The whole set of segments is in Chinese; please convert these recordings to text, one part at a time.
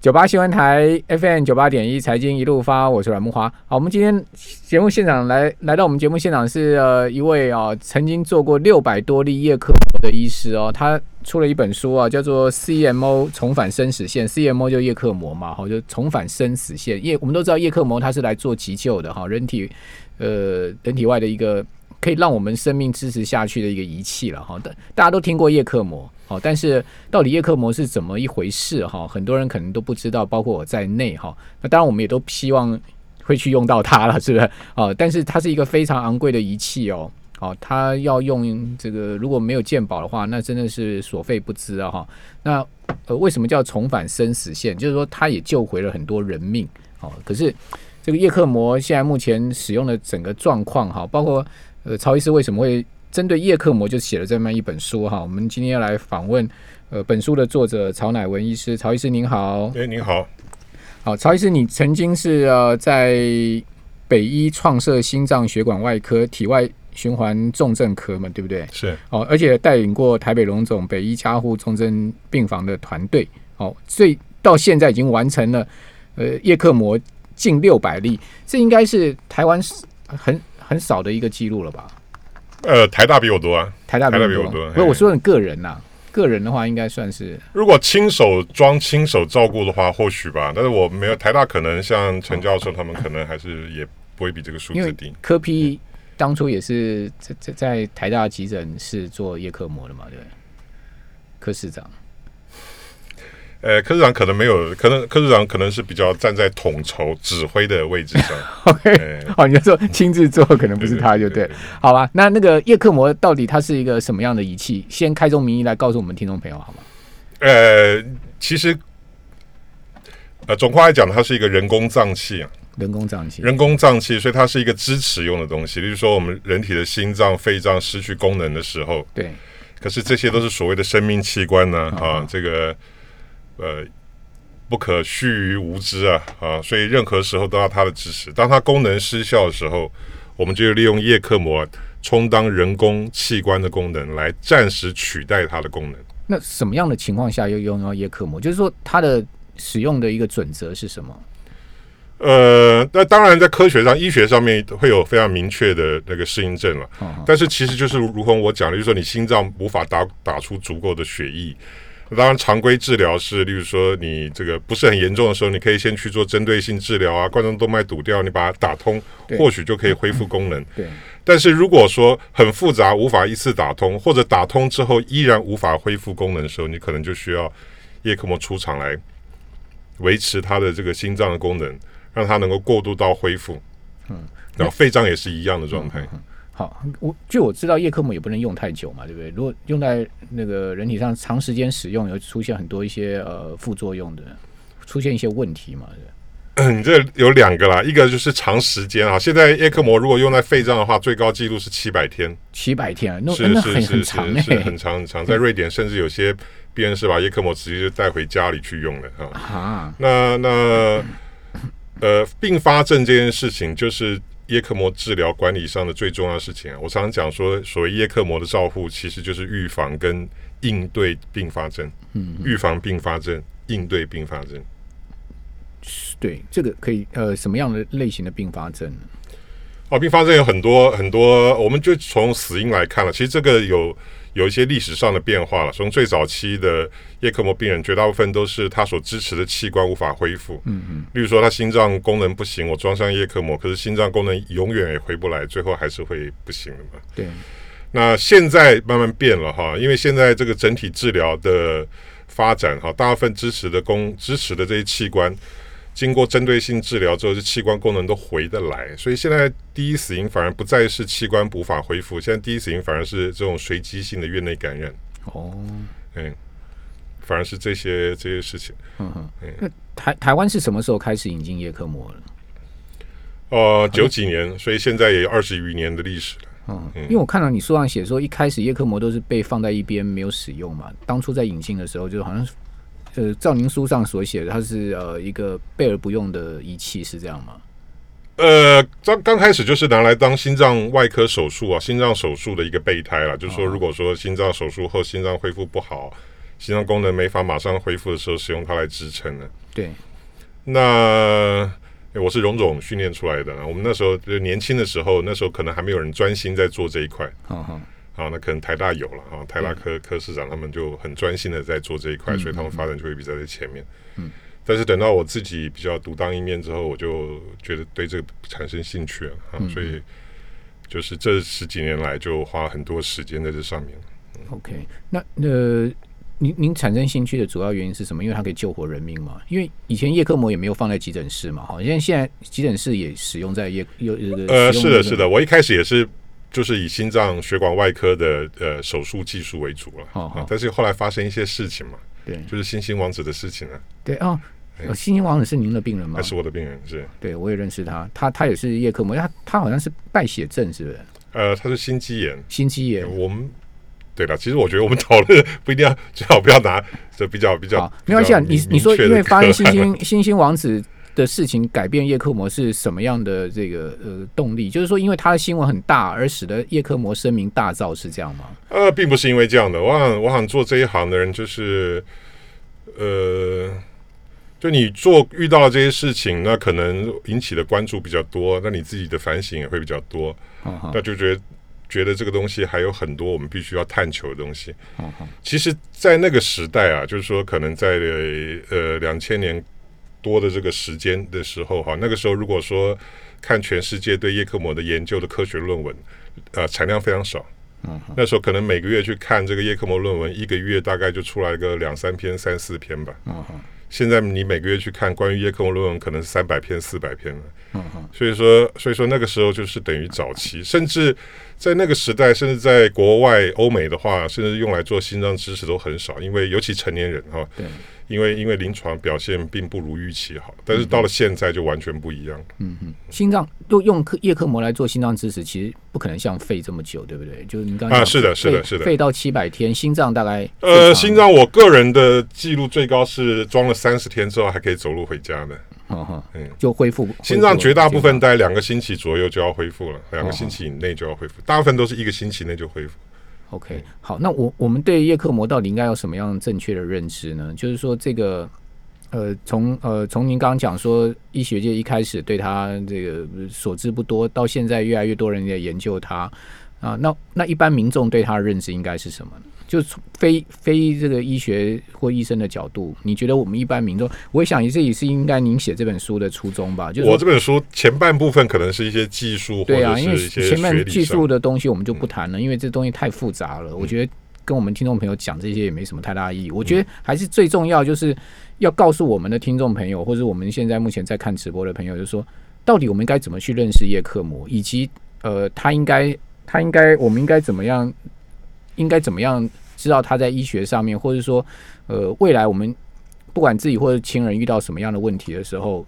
九八新闻台 FM 九八点一财经一路发，我是阮木华。好，我们今天节目现场来来到我们节目现场是呃一位啊曾经做过六百多例叶克膜的医师哦，他出了一本书啊，叫做 CMO 重返生死线，CMO 就叶克膜嘛，好就重返生死线。叶我们都知道叶克膜它是来做急救的哈，人体呃人体外的一个可以让我们生命支持下去的一个仪器了哈。大大家都听过叶克膜。好，但是到底叶克膜是怎么一回事哈？很多人可能都不知道，包括我在内哈。那当然，我们也都希望会去用到它了，是不是？哦，但是它是一个非常昂贵的仪器哦。哦，它要用这个，如果没有鉴宝的话，那真的是所费不赀啊哈。那呃，为什么叫重返生死线？就是说，它也救回了很多人命。哦，可是这个叶克膜现在目前使用的整个状况哈，包括呃，曹医师为什么会？针对叶克膜就写了这么一本书哈，我们今天要来访问呃本书的作者曹乃文医师，曹医师您好，哎您好，好曹医师，你曾经是呃在北医创设心脏血管外科体外循环重症科嘛，对不对？是哦，而且带领过台北龙总北医加护重症病房的团队，哦，所以到现在已经完成了呃叶克膜近六百例，这应该是台湾很很少的一个记录了吧？呃，台大比我多啊，台大比我多。不是我说你个人呐，个人的话应该算是。如果亲手装、亲手照顾的话，或许吧。但是我没有台大，可能像陈教授他们，可能还是也不会比这个数字低。科批当初也是在在在台大急诊室做叶克膜的嘛，对，科室长。呃，科长可能没有，可能科长可能是比较站在统筹指挥的位置上。OK，好，你要说亲自做，可能不是他就对。好吧，那那个叶克膜到底它是一个什么样的仪器？先开宗明义来告诉我们听众朋友好吗？呃，其实，呃，总括来讲，它是一个人工脏器啊，人工脏器，人工脏器，所以它是一个支持用的东西。例如说，我们人体的心脏、肺脏失去功能的时候，对，可是这些都是所谓的生命器官呢，啊，这个。呃，不可须臾无知啊啊！所以任何时候都要它的支持。当它功能失效的时候，我们就利用叶克膜充当人工器官的功能，来暂时取代它的功能。那什么样的情况下要用到叶克膜？就是说它的使用的一个准则是什么？呃，那当然在科学上、医学上面会有非常明确的那个适应症了。但是其实就是如同我讲的，就是说你心脏无法打打出足够的血液。当然，常规治疗是，例如说你这个不是很严重的时候，你可以先去做针对性治疗啊，冠状动脉堵掉，你把它打通，或许就可以恢复功能。对。但是如果说很复杂，无法一次打通，或者打通之后依然无法恢复功能的时候，你可能就需要叶克膜出场来维持它的这个心脏的功能，让它能够过渡到恢复。嗯。然后肺脏也是一样的状态。好，我据我知道，叶克膜也不能用太久嘛，对不对？如果用在那个人体上长时间使用，有出现很多一些呃副作用的，出现一些问题嘛？你，这有两个啦，一个就是长时间啊。现在叶克膜如果用在肺脏的话，最高记录是七百天，七百天，那那很很长哎，很长很长。在瑞典，甚至有些病人是把叶克膜直接就带回家里去用了啊。啊，那那呃，并发症这件事情就是。叶克膜治疗管理上的最重要的事情啊，我常常讲说，所谓耶克膜的照护，其实就是预防跟应对并发症。嗯，预防并发症，应对并发症。对，这个可以呃，什么样的类型的并发症？哦，并发症有很多很多，我们就从死因来看了，其实这个有。有一些历史上的变化了。从最早期的叶克膜病人，绝大部分都是他所支持的器官无法恢复。嗯嗯。例如说，他心脏功能不行，我装上叶克膜，可是心脏功能永远也回不来，最后还是会不行的嘛。对。那现在慢慢变了哈，因为现在这个整体治疗的发展哈，大部分支持的功支持的这些器官。经过针对性治疗之后，这器官功能都回得来，所以现在第一死因反而不再是器官无法恢复，现在第一死因反而是这种随机性的院内感染。哦，嗯，反而是这些这些事情。嗯哼，那台台湾是什么时候开始引进叶克膜了？呃，九几年，所以现在也有二十余年的历史了。嗯，因为我看到你书上写说，一开始叶克膜都是被放在一边没有使用嘛，当初在引进的时候就好像。呃，照您书上所写的，它是呃一个备而不用的仪器，是这样吗？呃，刚刚开始就是拿来当心脏外科手术啊，心脏手术的一个备胎了。就是说，如果说心脏手术后心脏恢复不好，心脏功能没法马上恢复的时候，使用它来支撑的。对，那我是荣总训练出来的。我们那时候就年轻的时候，那时候可能还没有人专心在做这一块。好好，啊，那可能台大有了啊，台大科科市长他们就很专心的在做这一块，所以他们发展就会比较在前面。嗯，但是等到我自己比较独当一面之后，我就觉得对这个产生兴趣了啊，所以就是这十几年来就花很多时间在这上面。OK，那呃，您您产生兴趣的主要原因是什么？因为它可以救活人命嘛。因为以前叶克膜也没有放在急诊室嘛，好，现在现在急诊室也使用在叶有这个呃，是的，是的，我一开始也是就是以心脏血管外科的呃手术技术为主了好好啊，但是后来发生一些事情嘛，对就是星星王子的事情啊，对哦。呃星星王子是您的病人吗还？是我的病人是对，我也认识他，他他也是叶克膜，他他好像是败血症，是不是？呃，他是心肌炎。心肌炎。我们对了，其实我觉得我们讨论不一定要最好不要拿这比较比较，没关系啊。你你说因为发现 星星星星王子的事情改变叶克膜是什么样的这个呃动力？就是说，因为他的新闻很大，而使得叶克膜声名大噪，是这样吗？呃，并不是因为这样的。我想，我想做这一行的人，就是呃，就你做遇到了这些事情，那可能引起的关注比较多，那你自己的反省也会比较多，好好那就觉得觉得这个东西还有很多我们必须要探求的东西。好好，其实，在那个时代啊，就是说，可能在呃两千年多的这个时间的时候，哈，那个时候如果说看全世界对叶克膜的研究的科学论文，呃，产量非常少。嗯那时候可能每个月去看这个叶克膜论文，一个月大概就出来个两三篇、三四篇吧。好好，现在你每个月去看关于叶克膜论文，可能三百篇、四百篇了。好好，所以说，所以说那个时候就是等于早期，甚至在那个时代，甚至在国外欧美的话，甚至用来做心脏支持都很少，因为尤其成年人哈，对，因为因为临床表现并不如预期好，但是到了现在就完全不一样。嗯嗯，心脏用用克叶克膜来做心脏支持，其实不可能像肺这么久，对不对？就是你刚啊是的是的是的肺到七百天，心脏大概呃，心脏我个人的记录最高是装了三十天之后还可以走路回家的。好好，嗯就恢复心脏绝大部分恢复大概两个星期左右就要恢复了，两哦个星期以内就要恢复，大部分都是一个星期内就恢复。OK，好，那我我们对叶克膜到底应该有什么样正确的认知呢？就是说，这个呃，从呃从您刚刚讲说，医学界一开始对他这个所知不多，到现在越来越多人在研究它啊，那那一般民众对他的认知应该是什么呢？就从非非这个医学或医生的角度，你觉得我们一般民众，我想这也是应该您写这本书的初衷吧？就是我这本书前半部分可能是一些技术对啊，因为前面学理上技术的东西我们就不谈了，因为这东西太复杂了。我觉得跟我们听众朋友讲这些也没什么太大意义。我觉得还是最重要就是要告诉我们的听众朋友，或者我们现在目前在看直播的朋友，就是说到底我们应该怎么去认识叶克膜，以及呃，他应该他应该我们应该怎么样，应该怎么样知道他在医学上面，或者说呃，未来我们不管自己或者亲人遇到什么样的问题的时候。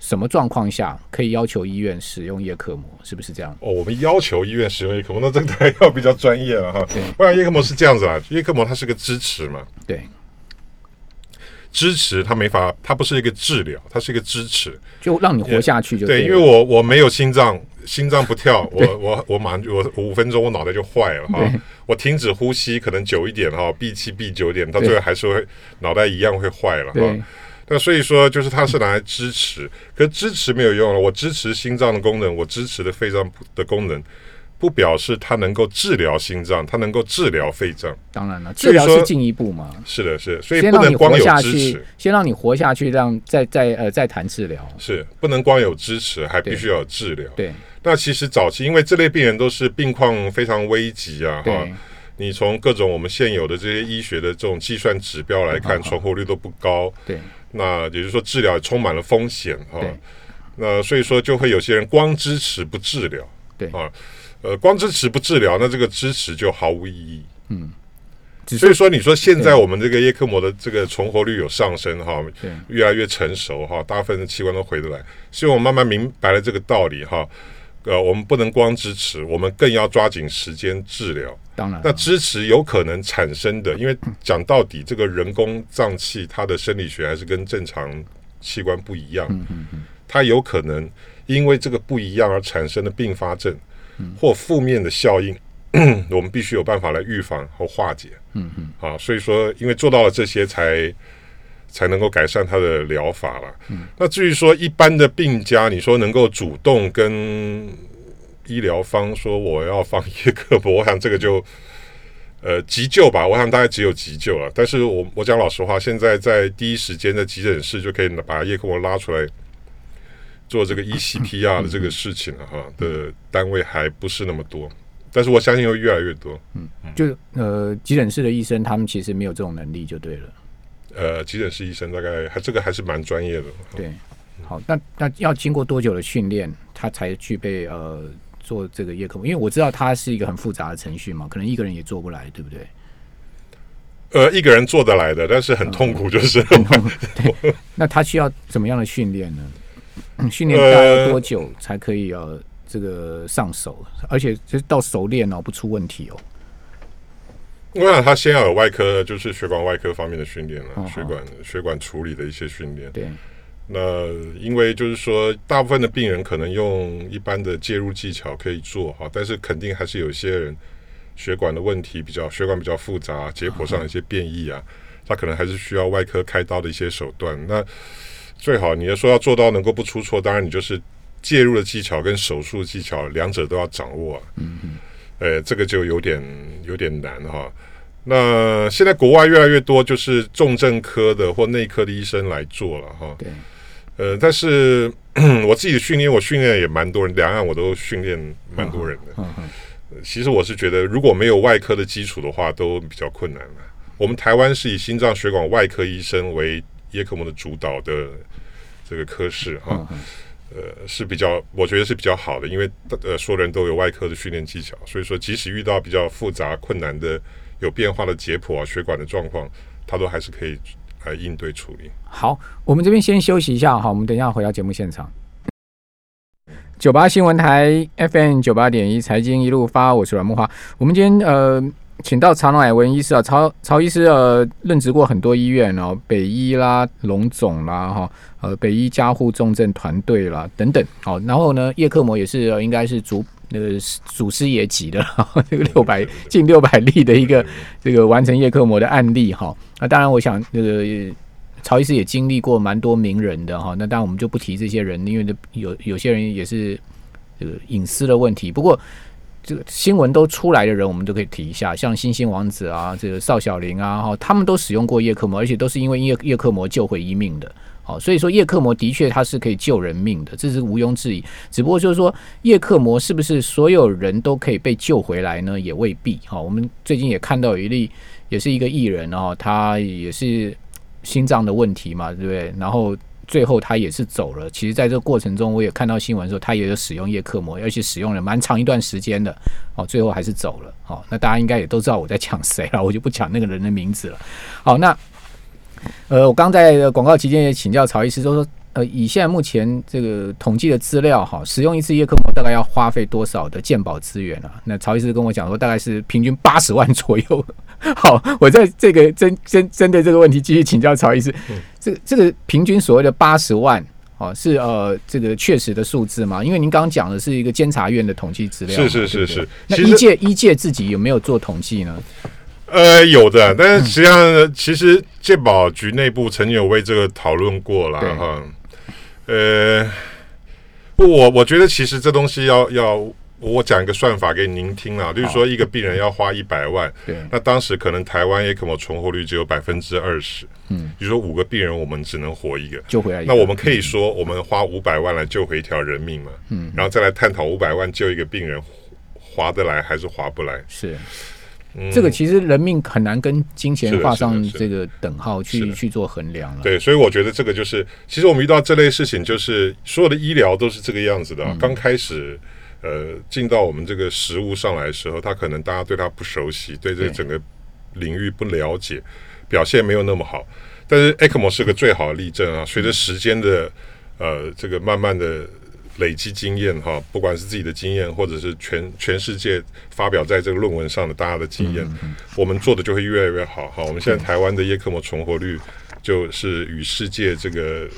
什么状况下可以要求医院使用叶克膜？是不是这样？哦，我们要求医院使用叶克膜，那这个还要比较专业了哈对。不然叶克膜是这样子啊，叶克膜它是个支持嘛，对，支持它没法，它不是一个治疗，它是一个支持。就让你活下去就对，了因为我我没有心脏，心脏不跳，我我我马上就我我五分钟我脑袋就坏了哈。我停止呼吸可能久一点哈，闭气闭久一点，到最后还是会脑袋一样会坏了哈对。那所以说，就是它是拿来支持，可支持没有用了。我支持心脏的功能，我支持的肺脏的功能，不表示它能够治疗心脏，它能够治疗肺脏。当然了，治疗是进一步嘛，是的，是的，所以不能光有活下去支持，，先让你活下去，让再再呃再谈治疗。是不能光有支持，还必须要有治疗。对那其实早期，因为这类病人都是病况非常危急啊，哈对，你从各种我们现有的这些医学的这种计算指标来看，存活率都不高。对那也就是说，治疗充满了风险哈对。那所以说，就会有些人光支持不治疗。对啊，呃，光支持不治疗，那这个支持就毫无意义。嗯所以说，你说现在我们这个叶克膜的这个存活率有上升哈，对越来越成熟哈，大部分的器官都回得来。所以我慢慢明白了这个道理哈。呃，我们不能光支持，我们更要抓紧时间治疗。当然那支持有可能产生的，因为讲到底，这个人工脏器它的生理学还是跟正常器官不一样，嗯嗯它有可能因为这个不一样而产生的并发症或负面的效应，我们必须有办法来预防和化解。嗯嗯，啊，所以说，因为做到了这些才，才能够改善他的疗法了。嗯那至于说一般的病家，你说能够主动跟医疗方说我要放叶克膜，我想这个就呃急救吧，我想大概只有急救了。但是我我讲老实话，现在在第一时间的急诊室就可以把叶克膜拉出来做这个 ECPR 的这个事情了哈的单位还不是那么多，但是我相信会越来越多。嗯，就呃急诊室的医生他们其实没有这种能力就对了。呃，急诊室医生大概还这个还是蛮专业的。对，好，那那要经过多久的训练，他才具备呃？做这个叶科，因为我知道它是一个很复杂的程序嘛，可能一个人也做不来，对不对？呃，一个人做得来的，但是很痛苦，就是。对，那他需要怎么样的训练呢？训练大概多久才可以呃这个上手？而且就到熟练哦，不出问题哦。我想他先要有外科，就是血管外科方面的训练了，血管血管处理的一些训练。对。那因为就是说，大部分的病人可能用一般的介入技巧可以做哈，但是肯定还是有些人血管的问题比较血管比较复杂，解剖上一些变异啊，他可能还是需要外科开刀的一些手段。那最好你要说要做到能够不出错，当然你就是介入的技巧跟手术技巧两者都要掌握。嗯嗯，呃，这个就有点有点难哈。那现在国外越来越多就是重症科的或内科的医生来做了哈。对。呃，但是 我自己的训练，我训练也蛮多人，两岸我都训练蛮多人的。嗯嗯。其实我是觉得，如果没有外科的基础的话，都比较困难了。我们台湾是以心脏血管外科医生为叶克蒙的主导的这个科室哈，呃是比较，我觉得是比较好的，因为呃所有人都有外科的训练技巧，所以说即使遇到比较复杂困难的、有变化的解剖啊、血管的状况，他都还是可以。来应对处理。好，我们这边先休息一下哈，我们等一下回到节目现场。九八新闻台 FM 九八点一财经一路发，我是阮木华。我们今天呃，请到曹乃文医师啊，曹曹医师呃，任职过很多医院哦，北医啦、龙总啦哈，呃，北医加护重症团队啦等等。好，然后呢，叶克膜也是应该是主。那个祖师爷级的，这个六百近六百例的一个这个完成叶克膜的案例哈。那当然，我想那个曹医师也经历过蛮多名人的哈。那当然我们就不提这些人，因为有有些人也是这个隐私的问题。不过这个新闻都出来的人，我们都可以提一下，像星星王子啊，这个邵小玲啊，哈，他们都使用过叶克膜，而且都是因为叶叶克膜救回一命的。好，所以说叶克膜的确它是可以救人命的，这是毋庸置疑。只不过就是说叶克膜是不是所有人都可以被救回来呢？也未必。好，我们最近也看到有一例，也是一个艺人哦，他也是心脏的问题嘛，对不对？然后最后他也是走了。其实，在这个过程中，我也看到新闻说他也有使用叶克膜，而且使用了蛮长一段时间的。哦，最后还是走了。好，那大家应该也都知道我在讲谁了，我就不讲那个人的名字了。好，那。呃，我刚在广告期间也请教曹医师，就说，呃，以现在目前这个统计的资料哈，使用一次叶克膜大概要花费多少的健保资源啊？那曹医师跟我讲说，大概是平均八十万左右。好，我在这个针针针对这个问题继续请教曹医师，这个这个平均所谓的八十万，哦，是呃这个确实的数字吗？因为您刚刚讲的是一个监察院的统计资料，是是是是。那一届一届自己有没有做统计呢？呃，有的，但是实际上，其实鉴宝局内部曾经有为这个讨论过了哈。呃，不，我我觉得其实这东西要要我讲一个算法给您听啊，就是说一个病人要花一百万，对，那当时可能台湾也可能存活率只有百分之二十，嗯，比如说五个病人我们只能活一个，救回来，那我们可以说我们花五百万来救回一条人命嘛，嗯，然后再来探讨五百万救一个病人划得来还是划不来，是。这个其实人命很难跟金钱画上这个等号去去做衡量了。对，所以我觉得这个就是，其实我们遇到这类事情，就是所有的医疗都是这个样子的。刚开始，呃，进到我们这个食物上来的时候，他可能大家对他不熟悉，对这整个领域不了解，表现没有那么好。但是 ECMO 是个最好的例证啊，随着时间的呃这个慢慢的。累积经验哈，不管是自己的经验，或者是全全世界发表在这个论文上的大家的经验，我们做的就会越来越好哈。我们现在台湾的叶克膜存活率就是与世界这个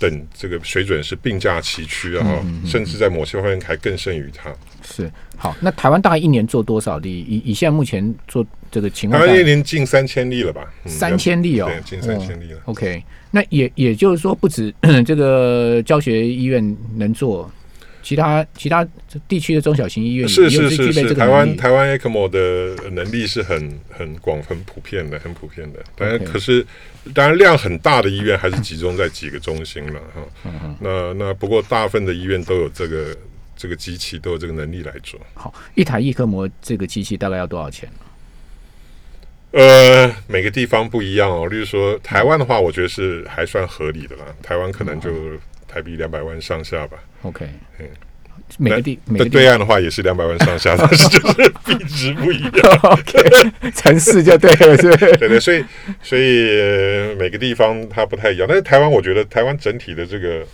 等这个水准是并驾齐驱啊，嗯甚至在某些方面还更胜于它。是好，那台湾大概一年做多少例？以以现在目前做这个情况台，湾一年近三千例了吧？嗯三千例哦对，近三千例了。OK，那也也就是说，不止 这个教学医院能做，其他其他地区的中小型医院是也是是是，具备这个台。湾台湾 ECMO 的能力是很很广、很普遍的，很普遍的。当然，可是当然量很大的医院还是集中在几个中心了哈。嗯那那不过大部分的医院都有这个这个机器，都有这个能力来做。好，一台叶克膜这个机器大概要多少钱？呃，每个地方不一样哦。例如说台湾的话，我觉得是还算合理的啦。台湾可能就台币两百万上下吧。OK，嗯每个地每那个对岸的话也是两百万上下，但是就是币值不一样。OK 城市就对了，是对对，所以所以、呃每个地方它不太一样，但是台湾我觉得台湾整体的这个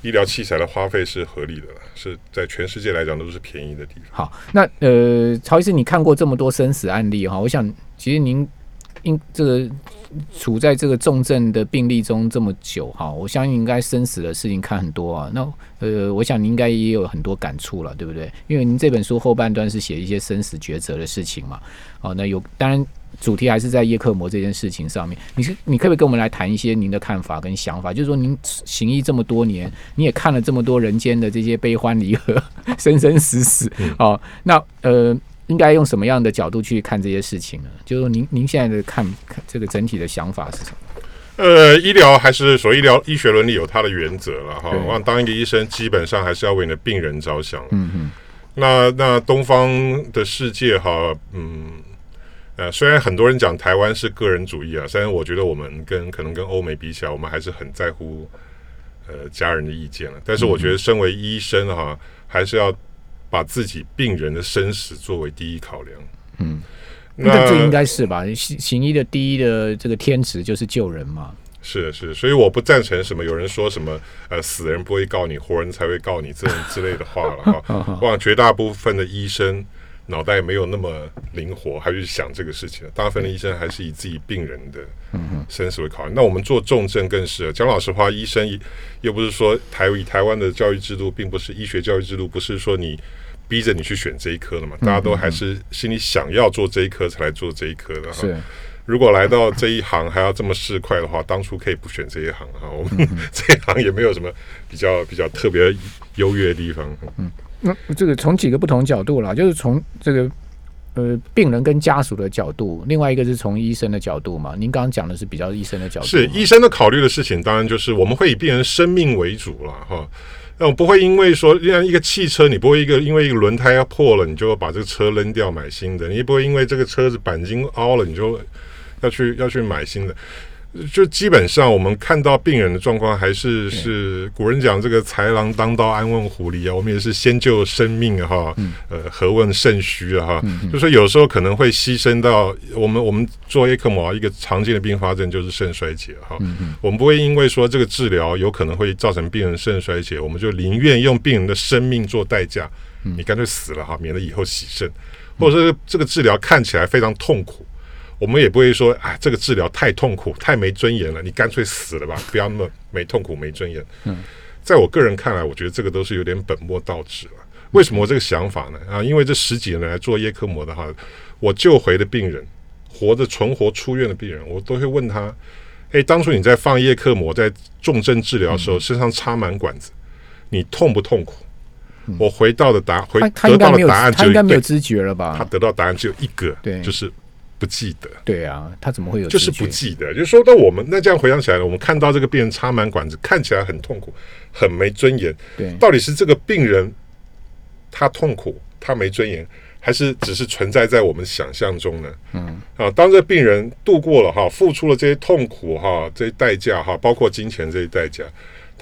医疗器材的花费是合理的啦，是在全世界来讲都是便宜的地方。好，那呃，曹医师，你看过这么多生死案例哈，我想其实您应这个处在这个重症的病例中这么久哈，我相信应该生死的事情看很多啊。那呃，我想您应该也有很多感触了，对不对？因为您这本书后半段是写一些生死抉择的事情嘛。哦，那有当然主题还是在叶克膜这件事情上面。你是你可不可以跟我们来谈一些您的看法跟想法？就是说您行医这么多年，你也看了这么多人间的这些悲欢离合、生生死死哦，那呃。应该用什么样的角度去看这些事情呢？就是说您您现在的看看这个整体的想法是什么？呃，医疗还是所谓医疗医学伦理有它的原则了哈。我想当一个医生，基本上还是要为你的病人着想。嗯嗯，那那东方的世界哈，嗯。呃，虽然很多人讲台湾是个人主义啊，虽然我觉得我们跟可能跟欧美比起来，我们还是很在乎呃家人的意见了。但是我觉得身为医生哈，还是要把自己病人的生死作为第一考量。嗯，那那这应该是吧？行行医的第一的这个天职就是救人嘛。是是，所以我不赞成什么有人说什么呃死人不会告你，活人才会告你这种之类的话了哈。我想绝大部分的医生脑袋没有那么灵活，还去想这个事情。大部分的医生还是以自己病人的生死为考量。那我们做重症更是，讲老实话，医生又不是说台以台湾的教育制度，并不是医学教育制度，不是说你。逼着你去选这一科的嘛，大家都还是心里想要做这一科才来做这一科的哈。是，如果来到这一行还要这么市侩的话，当初可以不选这一行啊。我们 这一行也没有什么比较比较特别优越的地方。那这个从几个不同角度啦，就是从这个呃病人跟家属的角度，另外一个是从医生的角度嘛。您刚刚讲的是比较医生的角度，是医生的考虑的事情，当然就是我们会以病人生命为主了哈。那我不会因为说，像一个汽车，你不会一个因为一个轮胎要破了，你就把这个车扔掉买新的；你也不会因为这个车子钣金凹了，你就要去要去买新的。就基本上我们看到病人的状况，还是是古人讲这个豺狼当道，安问狐狸啊。我们也是先救生命啊哈，呃，何问肾虚啊哈。就说有时候可能会牺牲到我们我们做 ECMO 一个常见的并发症就是肾衰竭哈。我们不会因为说这个治疗有可能会造成病人肾衰竭，我们就宁愿用病人的生命做代价，你干脆死了哈，免得以后洗肾，或者说这个治疗看起来非常痛苦。我们也不会说，啊，这个治疗太痛苦、太没尊严了，你干脆死了吧，不要那么没痛苦、没尊严。嗯，在我个人看来，我觉得这个都是有点本末倒置了。为什么我这个想法呢？啊，因为这十几年来做叶克膜的哈，我救回的病人，活着存活出院的病人，我都会问他，诶，当初你在放叶克膜、在重症治疗的时候，身上插满管子，你痛不痛苦？我回到的答回得到的答案，他应该没有知觉了吧？他得到答案只有一个，对就是不记得。对啊，他怎么会有就是不记得，就是说到我们那这样回想起来了，我们看到这个病人插满管子，看起来很痛苦，很没尊严。对到底是这个病人他痛苦，他没尊严，还是只是存在在我们想象中呢？嗯，啊，当这病人度过了哈，付出了这些痛苦哈，这些代价哈，包括金钱这些代价。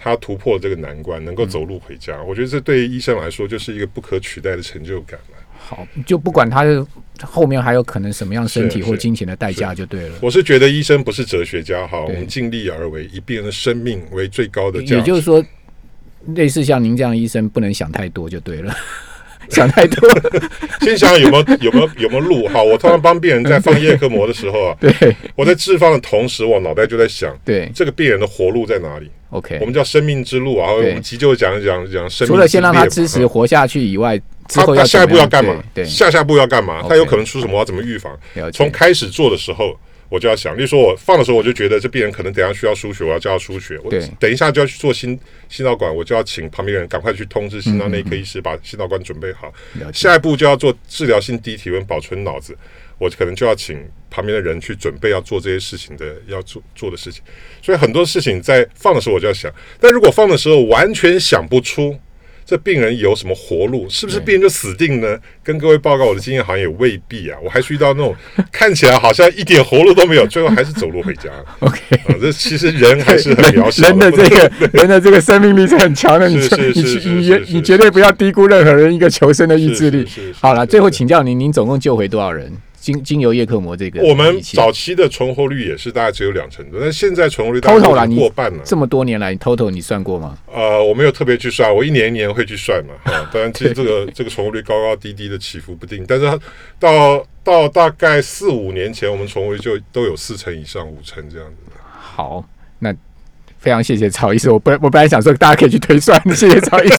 他突破这个难关，能够走路回家，我觉得这对于医生来说就是一个不可取代的成就感了。好，就不管他的后面还有可能什么样身体或金钱的代价就对了。我是觉得医生不是哲学家哈，我们尽力而为，以病人的生命为最高的价值。也就是说，类似像您这样的医生，不能想太多就对了。想太多。先想想有没有有没有有没有路哈。我通常帮病人在放叶克膜的时候啊，对我在置放的同时，我脑袋就在想，对这个病人的活路在哪里？，OK 我。们叫生命之路啊，我们急救讲讲讲生命之除了先让他支持活下去以外，之后他他下一步要干嘛？对，下下步要干嘛他有可能出什么？我要怎么预防？从开始做的时候，我就要想，例如说我放的时候，我就觉得这病人可能等一下需要输血，我要叫他输血。我等一下就要去做心心导管，我就要请旁边的人赶快去通知心脏内科医师把心导管准备好。下一步就要做治疗性低体温保存脑子，我可能就要请旁边的人去准备要做这些事情的要做做的事情。所以很多事情在放的时候我就要想，但如果放的时候完全想不出。这病人有什么活路？是不是病人就死定呢？跟各位报告，我的经验好像也未必啊。我还是遇到那种看起来好像一点活路都没有，最后还是走路回家。OK。啊，这其实人还是很渺小人的这个 人的这个生命力是很强的，你是是你你你绝对不要低估任何人一个求生的意志力。好了，最后请教您，您总共救回多少人？经经由叶克膜这个我们早期的存活率也是大概只有两成多，但现在存活率大概已过半了。这么多年来，total 你算过吗？呃，我没有特别去算，我一年一年会去算嘛。啊，当然，其实这个这个存活率高高低低的起伏不定，但是它到到大概四五年前，我们存活率就都有四成以上、五成这样子。好，那非常谢谢曹医师。我本我本来想说大家可以去推算，谢谢曹医师。